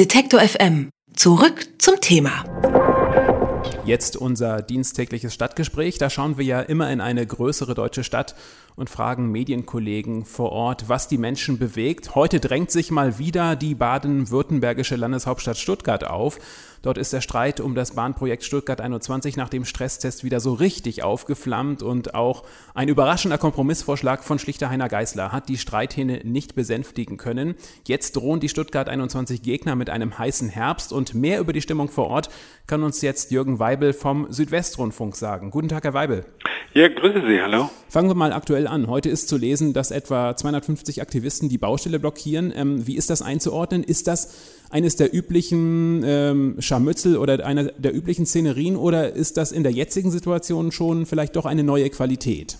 Detektor FM. Zurück zum Thema. Jetzt unser diensttägliches Stadtgespräch. Da schauen wir ja immer in eine größere deutsche Stadt und fragen Medienkollegen vor Ort, was die Menschen bewegt. Heute drängt sich mal wieder die baden-württembergische Landeshauptstadt Stuttgart auf. Dort ist der Streit um das Bahnprojekt Stuttgart 21 nach dem Stresstest wieder so richtig aufgeflammt und auch ein überraschender Kompromissvorschlag von Schlichter Heiner Geißler hat die Streithähne nicht besänftigen können. Jetzt drohen die Stuttgart 21 Gegner mit einem heißen Herbst und mehr über die Stimmung vor Ort kann uns jetzt Jürgen Weibel vom Südwestrundfunk sagen. Guten Tag, Herr Weibel. Ja, grüße Sie, hallo. Fangen wir mal aktuell an. Heute ist zu lesen, dass etwa 250 Aktivisten die Baustelle blockieren. Ähm, wie ist das einzuordnen? Ist das eines der üblichen ähm, Scharmützel oder einer der üblichen Szenerien oder ist das in der jetzigen Situation schon vielleicht doch eine neue Qualität?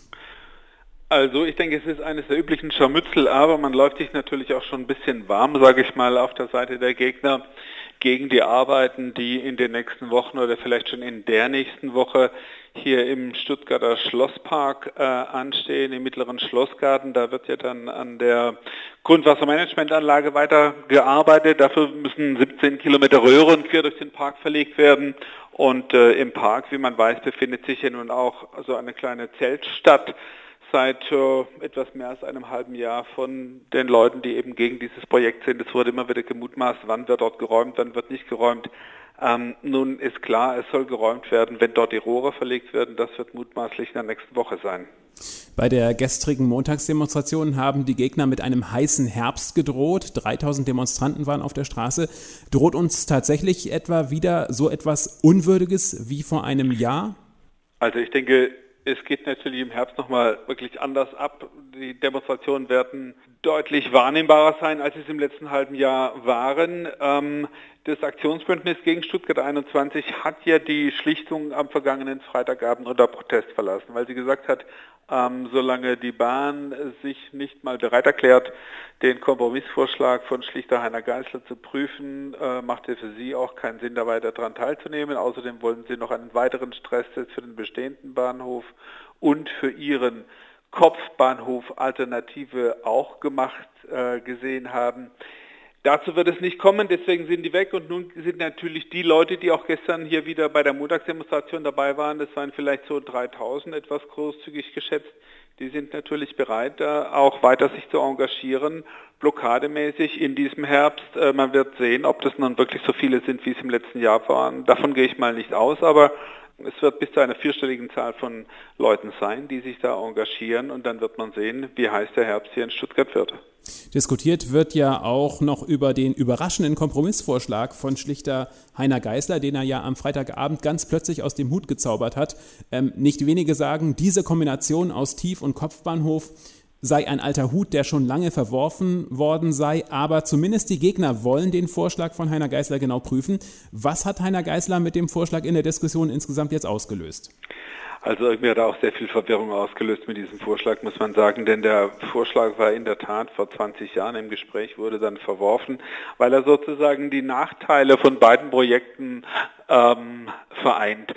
Also ich denke, es ist eines der üblichen Scharmützel, aber man läuft sich natürlich auch schon ein bisschen warm, sage ich mal, auf der Seite der Gegner gegen die Arbeiten, die in den nächsten Wochen oder vielleicht schon in der nächsten Woche hier im Stuttgarter Schlosspark äh, anstehen, im mittleren Schlossgarten. Da wird ja dann an der Grundwassermanagementanlage weiter gearbeitet. Dafür müssen 17 Kilometer Röhren quer durch den Park verlegt werden. Und äh, im Park, wie man weiß, befindet sich ja nun auch so eine kleine Zeltstadt seit äh, etwas mehr als einem halben Jahr von den Leuten, die eben gegen dieses Projekt sind. Es wurde immer wieder gemutmaßt, wann wird dort geräumt, wann wird nicht geräumt. Ähm, nun ist klar, es soll geräumt werden, wenn dort die Rohre verlegt werden. Das wird mutmaßlich in der nächsten Woche sein. Bei der gestrigen Montagsdemonstration haben die Gegner mit einem heißen Herbst gedroht. 3000 Demonstranten waren auf der Straße. Droht uns tatsächlich etwa wieder so etwas Unwürdiges wie vor einem Jahr? Also ich denke, es geht natürlich im Herbst nochmal wirklich anders ab. Die Demonstrationen werden deutlich wahrnehmbarer sein, als sie es im letzten halben Jahr waren. Ähm, das Aktionsbündnis gegen Stuttgart 21 hat ja die Schlichtung am vergangenen Freitagabend unter Protest verlassen, weil sie gesagt hat, ähm, solange die Bahn sich nicht mal bereit erklärt, den Kompromissvorschlag von Schlichter Heiner Geißler zu prüfen, äh, macht es für sie auch keinen Sinn, da weiter daran teilzunehmen. Außerdem wollen sie noch einen weiteren Stresstest für den bestehenden Bahnhof und für ihren Kopfbahnhof Alternative auch gemacht äh, gesehen haben. Dazu wird es nicht kommen, deswegen sind die weg und nun sind natürlich die Leute, die auch gestern hier wieder bei der Montagsdemonstration dabei waren, das waren vielleicht so 3000, etwas großzügig geschätzt, die sind natürlich bereit, auch weiter sich zu engagieren, blockademäßig in diesem Herbst. Äh, man wird sehen, ob das nun wirklich so viele sind, wie es im letzten Jahr waren. Davon gehe ich mal nicht aus, aber es wird bis zu einer vierstelligen Zahl von Leuten sein, die sich da engagieren und dann wird man sehen, wie heiß der Herbst hier in Stuttgart wird. Diskutiert wird ja auch noch über den überraschenden Kompromissvorschlag von Schlichter Heiner Geißler, den er ja am Freitagabend ganz plötzlich aus dem Hut gezaubert hat. Ähm, nicht wenige sagen, diese Kombination aus Tief- und Kopfbahnhof sei ein alter Hut, der schon lange verworfen worden sei, aber zumindest die Gegner wollen den Vorschlag von Heiner Geißler genau prüfen. Was hat Heiner Geißler mit dem Vorschlag in der Diskussion insgesamt jetzt ausgelöst? Also irgendwie hat er auch sehr viel Verwirrung ausgelöst mit diesem Vorschlag, muss man sagen, denn der Vorschlag war in der Tat vor 20 Jahren im Gespräch, wurde dann verworfen, weil er sozusagen die Nachteile von beiden Projekten ähm, vereint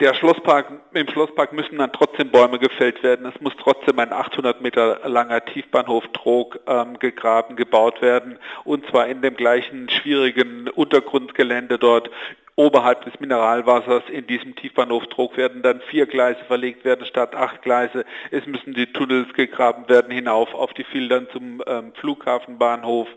der Schlosspark, im Schlosspark müssen dann trotzdem Bäume gefällt werden. Es muss trotzdem ein 800 Meter langer Tiefbahnhof Trog ähm, gegraben, gebaut werden. Und zwar in dem gleichen schwierigen Untergrundgelände dort oberhalb des Mineralwassers in diesem Tiefbahnhof Trog werden dann vier Gleise verlegt werden statt acht Gleise. Es müssen die Tunnels gegraben werden hinauf auf die Filtern zum ähm, Flughafenbahnhof.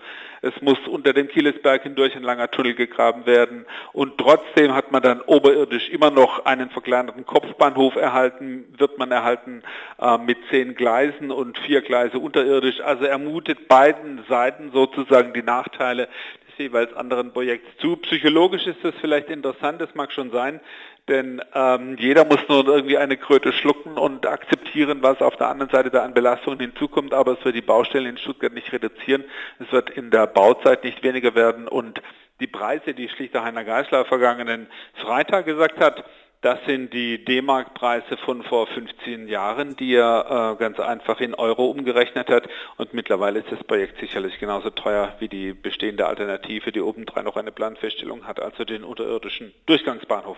Es muss unter dem Kielesberg hindurch ein langer Tunnel gegraben werden. Und trotzdem hat man dann oberirdisch immer noch einen verkleinerten Kopfbahnhof erhalten, wird man erhalten äh, mit zehn Gleisen und vier Gleise unterirdisch. Also ermutet beiden Seiten sozusagen die Nachteile jeweils anderen Projekts zu. Psychologisch ist das vielleicht interessant, das mag schon sein, denn ähm, jeder muss nur irgendwie eine Kröte schlucken und akzeptieren, was auf der anderen Seite da an Belastungen hinzukommt, aber es wird die Baustellen in Stuttgart nicht reduzieren, es wird in der Bauzeit nicht weniger werden. Und die Preise, die schlichter Heiner Geisler vergangenen Freitag gesagt hat, das sind die D-Mark-Preise von vor 15 Jahren, die er äh, ganz einfach in Euro umgerechnet hat. Und mittlerweile ist das Projekt sicherlich genauso teuer wie die bestehende Alternative, die obendrein noch eine Planfeststellung hat, also den unterirdischen Durchgangsbahnhof.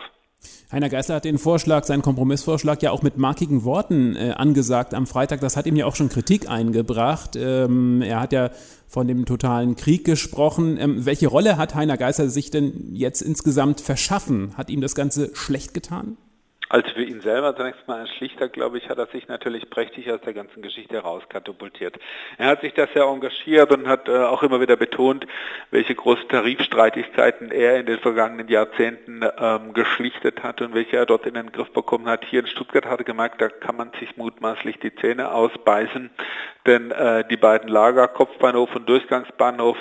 Heiner Geißler hat den Vorschlag, seinen Kompromissvorschlag ja auch mit markigen Worten äh, angesagt am Freitag. Das hat ihm ja auch schon Kritik eingebracht. Ähm, er hat ja von dem totalen Krieg gesprochen. Ähm, welche Rolle hat Heiner Geißler sich denn jetzt insgesamt verschaffen? Hat ihm das Ganze schlecht getan? Also für ihn selber zunächst mal ein Schlichter, glaube ich, hat er sich natürlich prächtig aus der ganzen Geschichte herauskatapultiert. Er hat sich das sehr engagiert und hat äh, auch immer wieder betont, welche großen Tarifstreitigkeiten er in den vergangenen Jahrzehnten ähm, geschlichtet hat und welche er dort in den Griff bekommen hat. Hier in Stuttgart hat er gemerkt, da kann man sich mutmaßlich die Zähne ausbeißen, denn äh, die beiden Lager, Kopfbahnhof und Durchgangsbahnhof,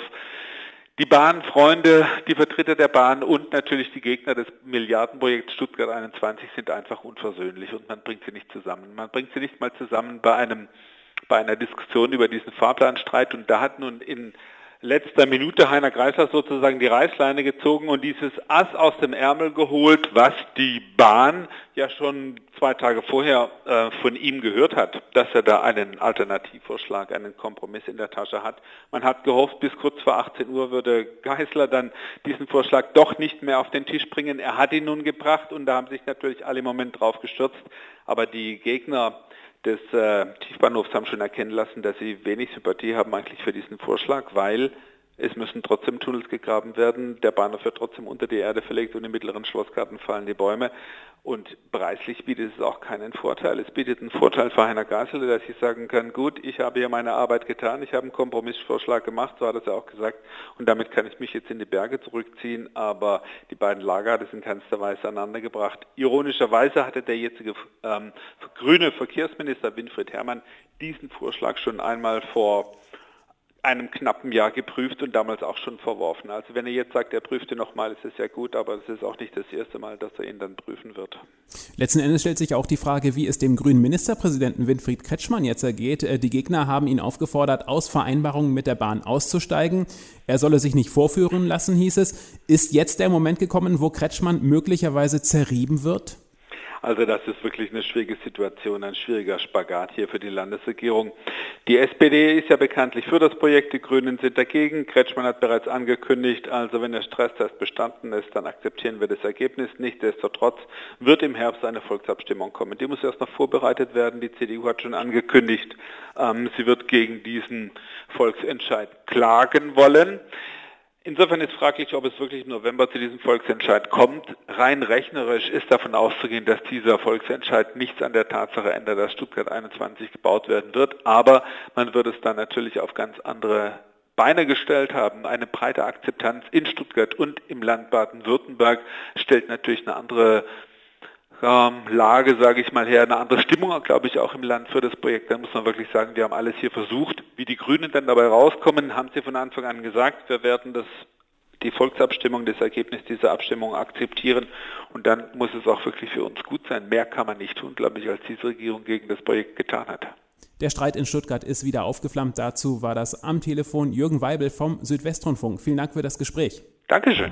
die Bahnfreunde, die Vertreter der Bahn und natürlich die Gegner des Milliardenprojekts Stuttgart 21 sind einfach unversöhnlich und man bringt sie nicht zusammen. Man bringt sie nicht mal zusammen bei einem bei einer Diskussion über diesen Fahrplanstreit und da hat nun in letzter Minute Heiner Greisler sozusagen die Reißleine gezogen und dieses Ass aus dem Ärmel geholt, was die Bahn ja schon zwei Tage vorher äh, von ihm gehört hat, dass er da einen Alternativvorschlag, einen Kompromiss in der Tasche hat. Man hat gehofft, bis kurz vor 18 Uhr würde Geisler dann diesen Vorschlag doch nicht mehr auf den Tisch bringen. Er hat ihn nun gebracht und da haben sich natürlich alle im Moment drauf gestürzt. Aber die Gegner des äh, Tiefbahnhofs haben schon erkennen lassen, dass sie wenig Sympathie haben eigentlich für diesen Vorschlag, weil es müssen trotzdem Tunnels gegraben werden, der Bahnhof wird trotzdem unter die Erde verlegt und im mittleren Schlossgarten fallen die Bäume. Und preislich bietet es auch keinen Vorteil. Es bietet einen Vorteil für Heiner Gasel, dass ich sagen kann, gut, ich habe hier meine Arbeit getan, ich habe einen Kompromissvorschlag gemacht, so hat es ja auch gesagt, und damit kann ich mich jetzt in die Berge zurückziehen, aber die beiden Lager hat es in keinster Weise aneinandergebracht. Ironischerweise hatte der jetzige ähm, grüne Verkehrsminister Winfried Herrmann diesen Vorschlag schon einmal vor einem knappen Jahr geprüft und damals auch schon verworfen. Also wenn er jetzt sagt, er prüfte nochmal, ist es ja gut, aber es ist auch nicht das erste Mal, dass er ihn dann prüfen wird. Letzten Endes stellt sich auch die Frage, wie es dem grünen Ministerpräsidenten Winfried Kretschmann jetzt ergeht. Äh, die Gegner haben ihn aufgefordert, aus Vereinbarungen mit der Bahn auszusteigen. Er solle sich nicht vorführen lassen, hieß es. Ist jetzt der Moment gekommen, wo Kretschmann möglicherweise zerrieben wird? Also das ist wirklich eine schwierige Situation, ein schwieriger Spagat hier für die Landesregierung. Die SPD ist ja bekanntlich für das Projekt, die Grünen sind dagegen. Kretschmann hat bereits angekündigt, also wenn der Stresstest bestanden ist, dann akzeptieren wir das Ergebnis. Nichtsdestotrotz wird im Herbst eine Volksabstimmung kommen. Die muss erst noch vorbereitet werden. Die CDU hat schon angekündigt, ähm, sie wird gegen diesen Volksentscheid klagen wollen. Insofern ist fraglich, ob es wirklich im November zu diesem Volksentscheid kommt. Rein rechnerisch ist davon auszugehen, dass dieser Volksentscheid nichts an der Tatsache ändert, dass Stuttgart 21 gebaut werden wird. Aber man wird es dann natürlich auf ganz andere Beine gestellt haben. Eine breite Akzeptanz in Stuttgart und im Land Baden-Württemberg stellt natürlich eine andere ähm, Lage, sage ich mal her, eine andere Stimmung, glaube ich, auch im Land für das Projekt. Da muss man wirklich sagen, wir haben alles hier versucht. Wie die Grünen dann dabei rauskommen, haben sie von Anfang an gesagt, wir werden das die Volksabstimmung, das Ergebnis dieser Abstimmung akzeptieren und dann muss es auch wirklich für uns gut sein. Mehr kann man nicht tun, glaube ich, als diese Regierung gegen das Projekt getan hat. Der Streit in Stuttgart ist wieder aufgeflammt. Dazu war das am Telefon Jürgen Weibel vom Südwestrundfunk. Vielen Dank für das Gespräch. Dankeschön.